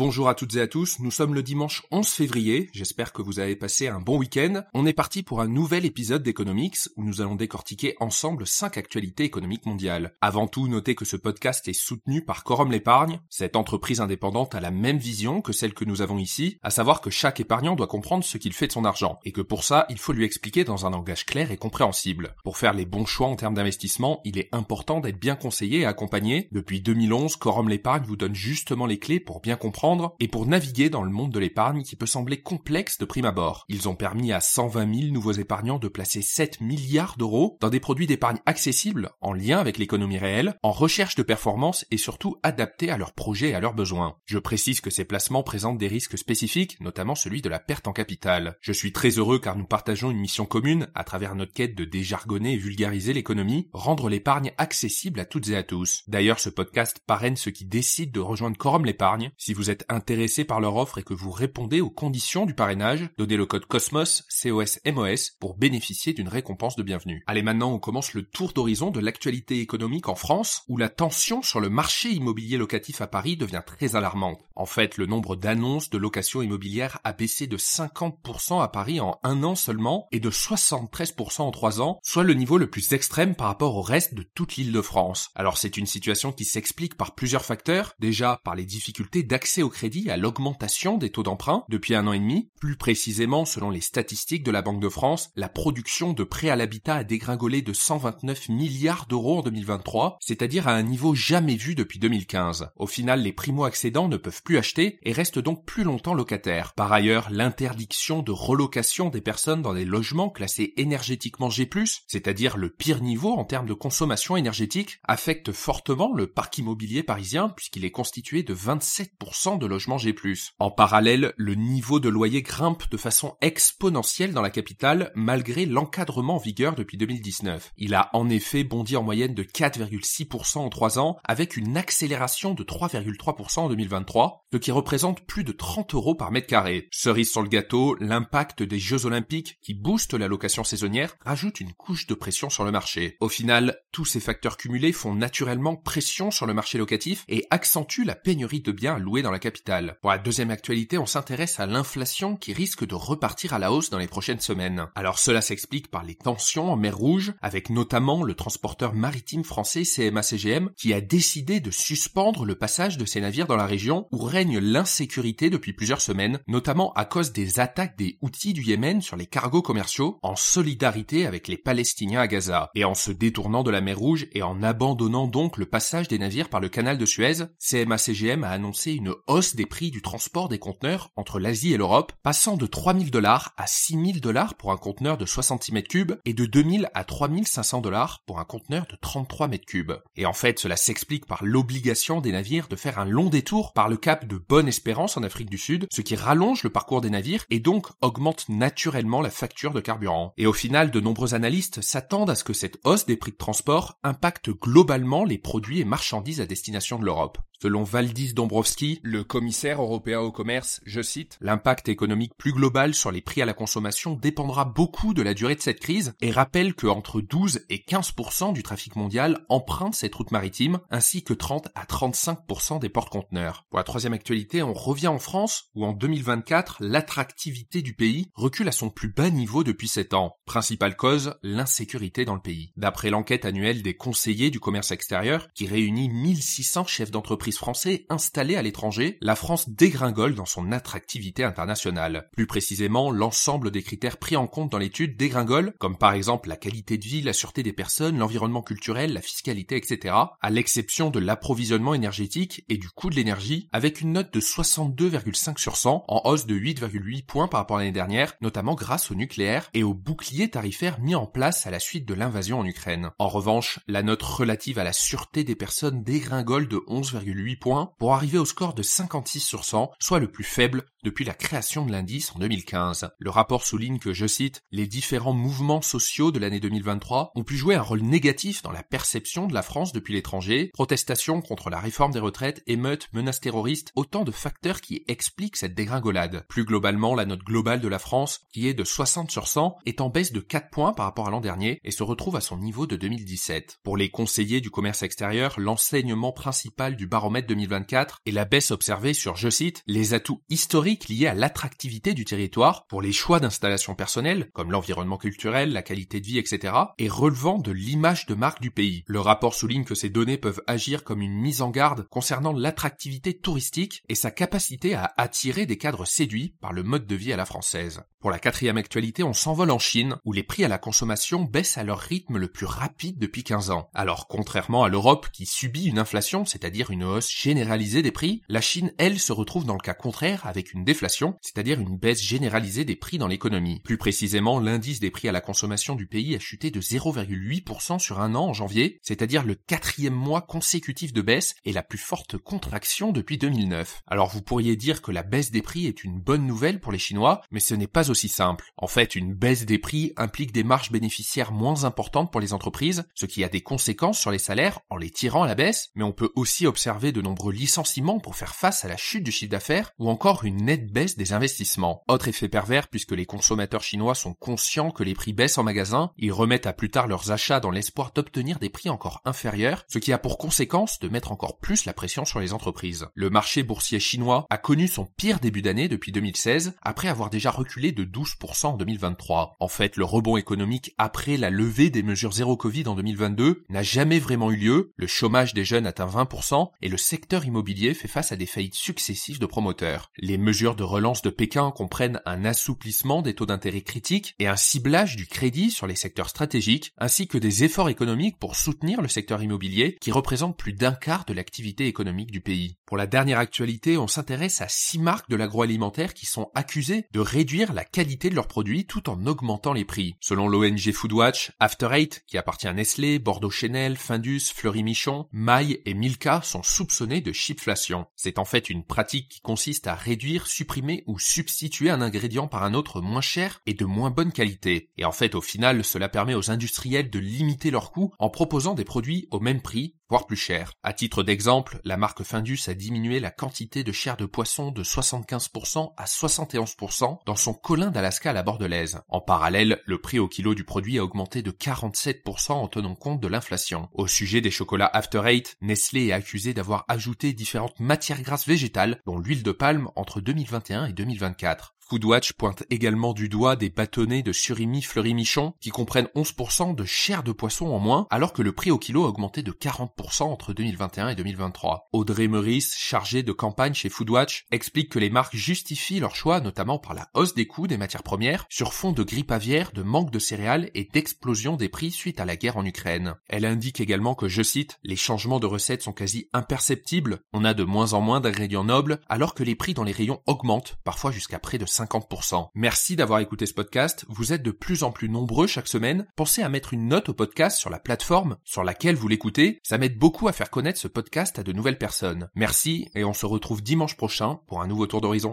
Bonjour à toutes et à tous, nous sommes le dimanche 11 février, j'espère que vous avez passé un bon week-end. On est parti pour un nouvel épisode d'Economics où nous allons décortiquer ensemble 5 actualités économiques mondiales. Avant tout, notez que ce podcast est soutenu par Corum l'épargne. Cette entreprise indépendante a la même vision que celle que nous avons ici, à savoir que chaque épargnant doit comprendre ce qu'il fait de son argent, et que pour ça, il faut lui expliquer dans un langage clair et compréhensible. Pour faire les bons choix en termes d'investissement, il est important d'être bien conseillé et accompagné. Depuis 2011, Corum l'épargne vous donne justement les clés pour bien comprendre et pour naviguer dans le monde de l'épargne qui peut sembler complexe de prime abord. Ils ont permis à 120 000 nouveaux épargnants de placer 7 milliards d'euros dans des produits d'épargne accessibles, en lien avec l'économie réelle, en recherche de performance et surtout adaptés à leurs projets et à leurs besoins. Je précise que ces placements présentent des risques spécifiques, notamment celui de la perte en capital. Je suis très heureux car nous partageons une mission commune à travers notre quête de déjargonner et vulgariser l'économie, rendre l'épargne accessible à toutes et à tous. D'ailleurs, ce podcast parraine ceux qui décident de rejoindre Quorum l'épargne. Si vous êtes intéressé par leur offre et que vous répondez aux conditions du parrainage, donnez le code COSMOS, C-O-S-M-O-S, pour bénéficier d'une récompense de bienvenue. Allez, maintenant, on commence le tour d'horizon de l'actualité économique en France, où la tension sur le marché immobilier locatif à Paris devient très alarmante. En fait, le nombre d'annonces de location immobilière a baissé de 50% à Paris en un an seulement, et de 73% en trois ans, soit le niveau le plus extrême par rapport au reste de toute l'île de France. Alors c'est une situation qui s'explique par plusieurs facteurs, déjà par les difficultés d'accès au crédit à l'augmentation des taux d'emprunt depuis un an et demi, plus précisément selon les statistiques de la Banque de France, la production de prêts à l'habitat a dégringolé de 129 milliards d'euros en 2023, c'est-à-dire à un niveau jamais vu depuis 2015. Au final, les primo-accédants ne peuvent plus acheter et restent donc plus longtemps locataires. Par ailleurs, l'interdiction de relocation des personnes dans des logements classés énergétiquement G+, c'est-à-dire le pire niveau en termes de consommation énergétique, affecte fortement le parc immobilier parisien puisqu'il est constitué de 27% de logements G+. En parallèle, le niveau de loyer grimpe de façon exponentielle dans la capitale malgré l'encadrement en vigueur depuis 2019. Il a en effet bondi en moyenne de 4,6% en 3 ans avec une accélération de 3,3% en 2023, ce qui représente plus de 30 euros par mètre carré. Cerise sur le gâteau, l'impact des Jeux Olympiques qui boostent la location saisonnière rajoute une couche de pression sur le marché. Au final, tous ces facteurs cumulés font naturellement pression sur le marché locatif et accentuent la pénurie de biens loués dans la Pour la deuxième actualité, on s'intéresse à l'inflation qui risque de repartir à la hausse dans les prochaines semaines. Alors cela s'explique par les tensions en mer Rouge, avec notamment le transporteur maritime français CMA-CGM qui a décidé de suspendre le passage de ses navires dans la région où règne l'insécurité depuis plusieurs semaines, notamment à cause des attaques des outils du Yémen sur les cargos commerciaux en solidarité avec les Palestiniens à Gaza. Et en se détournant de la mer Rouge et en abandonnant donc le passage des navires par le canal de Suez, CMA-CGM a annoncé une hausse des prix du transport des conteneurs entre l'Asie et l'Europe, passant de 3000 dollars à 6000 dollars pour un conteneur de 60 mètres cubes et de 2000 à 3500 dollars pour un conteneur de 33 mètres cubes. Et en fait, cela s'explique par l'obligation des navires de faire un long détour par le cap de Bonne-Espérance en Afrique du Sud, ce qui rallonge le parcours des navires et donc augmente naturellement la facture de carburant. Et au final, de nombreux analystes s'attendent à ce que cette hausse des prix de transport impacte globalement les produits et marchandises à destination de l'Europe. Selon Valdis Dombrovski, le commissaire européen au commerce, je cite, l'impact économique plus global sur les prix à la consommation dépendra beaucoup de la durée de cette crise et rappelle que entre 12 et 15% du trafic mondial emprunte cette route maritime ainsi que 30 à 35% des porte-conteneurs. Pour la troisième actualité, on revient en France où en 2024, l'attractivité du pays recule à son plus bas niveau depuis 7 ans. Principale cause, l'insécurité dans le pays. D'après l'enquête annuelle des conseillers du commerce extérieur qui réunit 1600 chefs d'entreprise français installés à l'étranger, la France dégringole dans son attractivité internationale. Plus précisément, l'ensemble des critères pris en compte dans l'étude dégringole, comme par exemple la qualité de vie, la sûreté des personnes, l'environnement culturel, la fiscalité, etc., à l'exception de l'approvisionnement énergétique et du coût de l'énergie, avec une note de 62,5 sur 100, en hausse de 8,8 points par rapport à l'année dernière, notamment grâce au nucléaire et au bouclier tarifaire mis en place à la suite de l'invasion en Ukraine. En revanche, la note relative à la sûreté des personnes dégringole de 11,8 points pour arriver au score de 56 sur 100, soit le plus faible depuis la création de l'indice en 2015. Le rapport souligne que, je cite, les différents mouvements sociaux de l'année 2023 ont pu jouer un rôle négatif dans la perception de la France depuis l'étranger, protestations contre la réforme des retraites, émeutes, menaces terroristes, autant de facteurs qui expliquent cette dégringolade. Plus globalement, la note globale de la France, qui est de 60 sur 100, est en baisse de 4 points par rapport à l'an dernier et se retrouve à son niveau de 2017. Pour les conseillers du commerce extérieur, l'enseignement principal du baromètre Eurobaromètre 2024 et la baisse observée sur, je cite, les atouts historiques liés à l'attractivité du territoire pour les choix d'installation personnelle, comme l'environnement culturel, la qualité de vie, etc., et relevant de l'image de marque du pays. Le rapport souligne que ces données peuvent agir comme une mise en garde concernant l'attractivité touristique et sa capacité à attirer des cadres séduits par le mode de vie à la française. Pour la quatrième actualité, on s'envole en Chine, où les prix à la consommation baissent à leur rythme le plus rapide depuis 15 ans. Alors, contrairement à l'Europe qui subit une inflation, c'est-à-dire une hausse généralisée des prix, la Chine, elle, se retrouve dans le cas contraire avec une déflation, c'est-à-dire une baisse généralisée des prix dans l'économie. Plus précisément, l'indice des prix à la consommation du pays a chuté de 0,8% sur un an en janvier, c'est-à-dire le quatrième mois consécutif de baisse et la plus forte contraction depuis 2009. Alors vous pourriez dire que la baisse des prix est une bonne nouvelle pour les Chinois, mais ce n'est pas aussi simple. En fait, une baisse des prix implique des marges bénéficiaires moins importantes pour les entreprises, ce qui a des conséquences sur les salaires en les tirant à la baisse, mais on peut aussi observer de nombreux licenciements pour faire face à la chute du chiffre d'affaires ou encore une nette baisse des investissements. Autre effet pervers puisque les consommateurs chinois sont conscients que les prix baissent en magasin, ils remettent à plus tard leurs achats dans l'espoir d'obtenir des prix encore inférieurs, ce qui a pour conséquence de mettre encore plus la pression sur les entreprises. Le marché boursier chinois a connu son pire début d'année depuis 2016 après avoir déjà reculé de 12% en 2023. En fait, le rebond économique après la levée des mesures zéro Covid en 2022 n'a jamais vraiment eu lieu, le chômage des jeunes atteint 20% et le secteur immobilier fait face à des faillites successives de promoteurs. Les mesures de relance de Pékin comprennent un assouplissement des taux d'intérêt critiques et un ciblage du crédit sur les secteurs stratégiques, ainsi que des efforts économiques pour soutenir le secteur immobilier qui représente plus d'un quart de l'activité économique du pays. Pour la dernière actualité, on s'intéresse à six marques de l'agroalimentaire qui sont accusées de réduire la qualité de leurs produits tout en augmentant les prix. Selon l'ONG Foodwatch, After Eight, qui appartient à Nestlé, Bordeaux Chanel, Findus, Fleury Michon, Maille et Milka sont soupçonnés de chipflation. C'est en fait une pratique qui consiste à réduire, supprimer ou substituer un ingrédient par un autre moins cher et de moins bonne qualité. Et en fait, au final, cela permet aux industriels de limiter leurs coûts en proposant des produits au même prix voire plus cher. À titre d'exemple, la marque Findus a diminué la quantité de chair de poisson de 75% à 71% dans son colin d'Alaska à la bordelaise. En parallèle, le prix au kilo du produit a augmenté de 47% en tenant compte de l'inflation. Au sujet des chocolats After Eight, Nestlé est accusé d'avoir ajouté différentes matières grasses végétales, dont l'huile de palme, entre 2021 et 2024. Foodwatch pointe également du doigt des bâtonnets de surimi fleury michon qui comprennent 11% de chair de poisson en moins alors que le prix au kilo a augmenté de 40% entre 2021 et 2023. Audrey Meurice, chargée de campagne chez Foodwatch, explique que les marques justifient leur choix notamment par la hausse des coûts des matières premières sur fond de grippe aviaire, de manque de céréales et d'explosion des prix suite à la guerre en Ukraine. Elle indique également que, je cite, les changements de recettes sont quasi imperceptibles, on a de moins en moins d'ingrédients nobles alors que les prix dans les rayons augmentent, parfois jusqu'à près de 50%. Merci d'avoir écouté ce podcast. Vous êtes de plus en plus nombreux chaque semaine. Pensez à mettre une note au podcast sur la plateforme sur laquelle vous l'écoutez. Ça m'aide beaucoup à faire connaître ce podcast à de nouvelles personnes. Merci et on se retrouve dimanche prochain pour un nouveau tour d'horizon.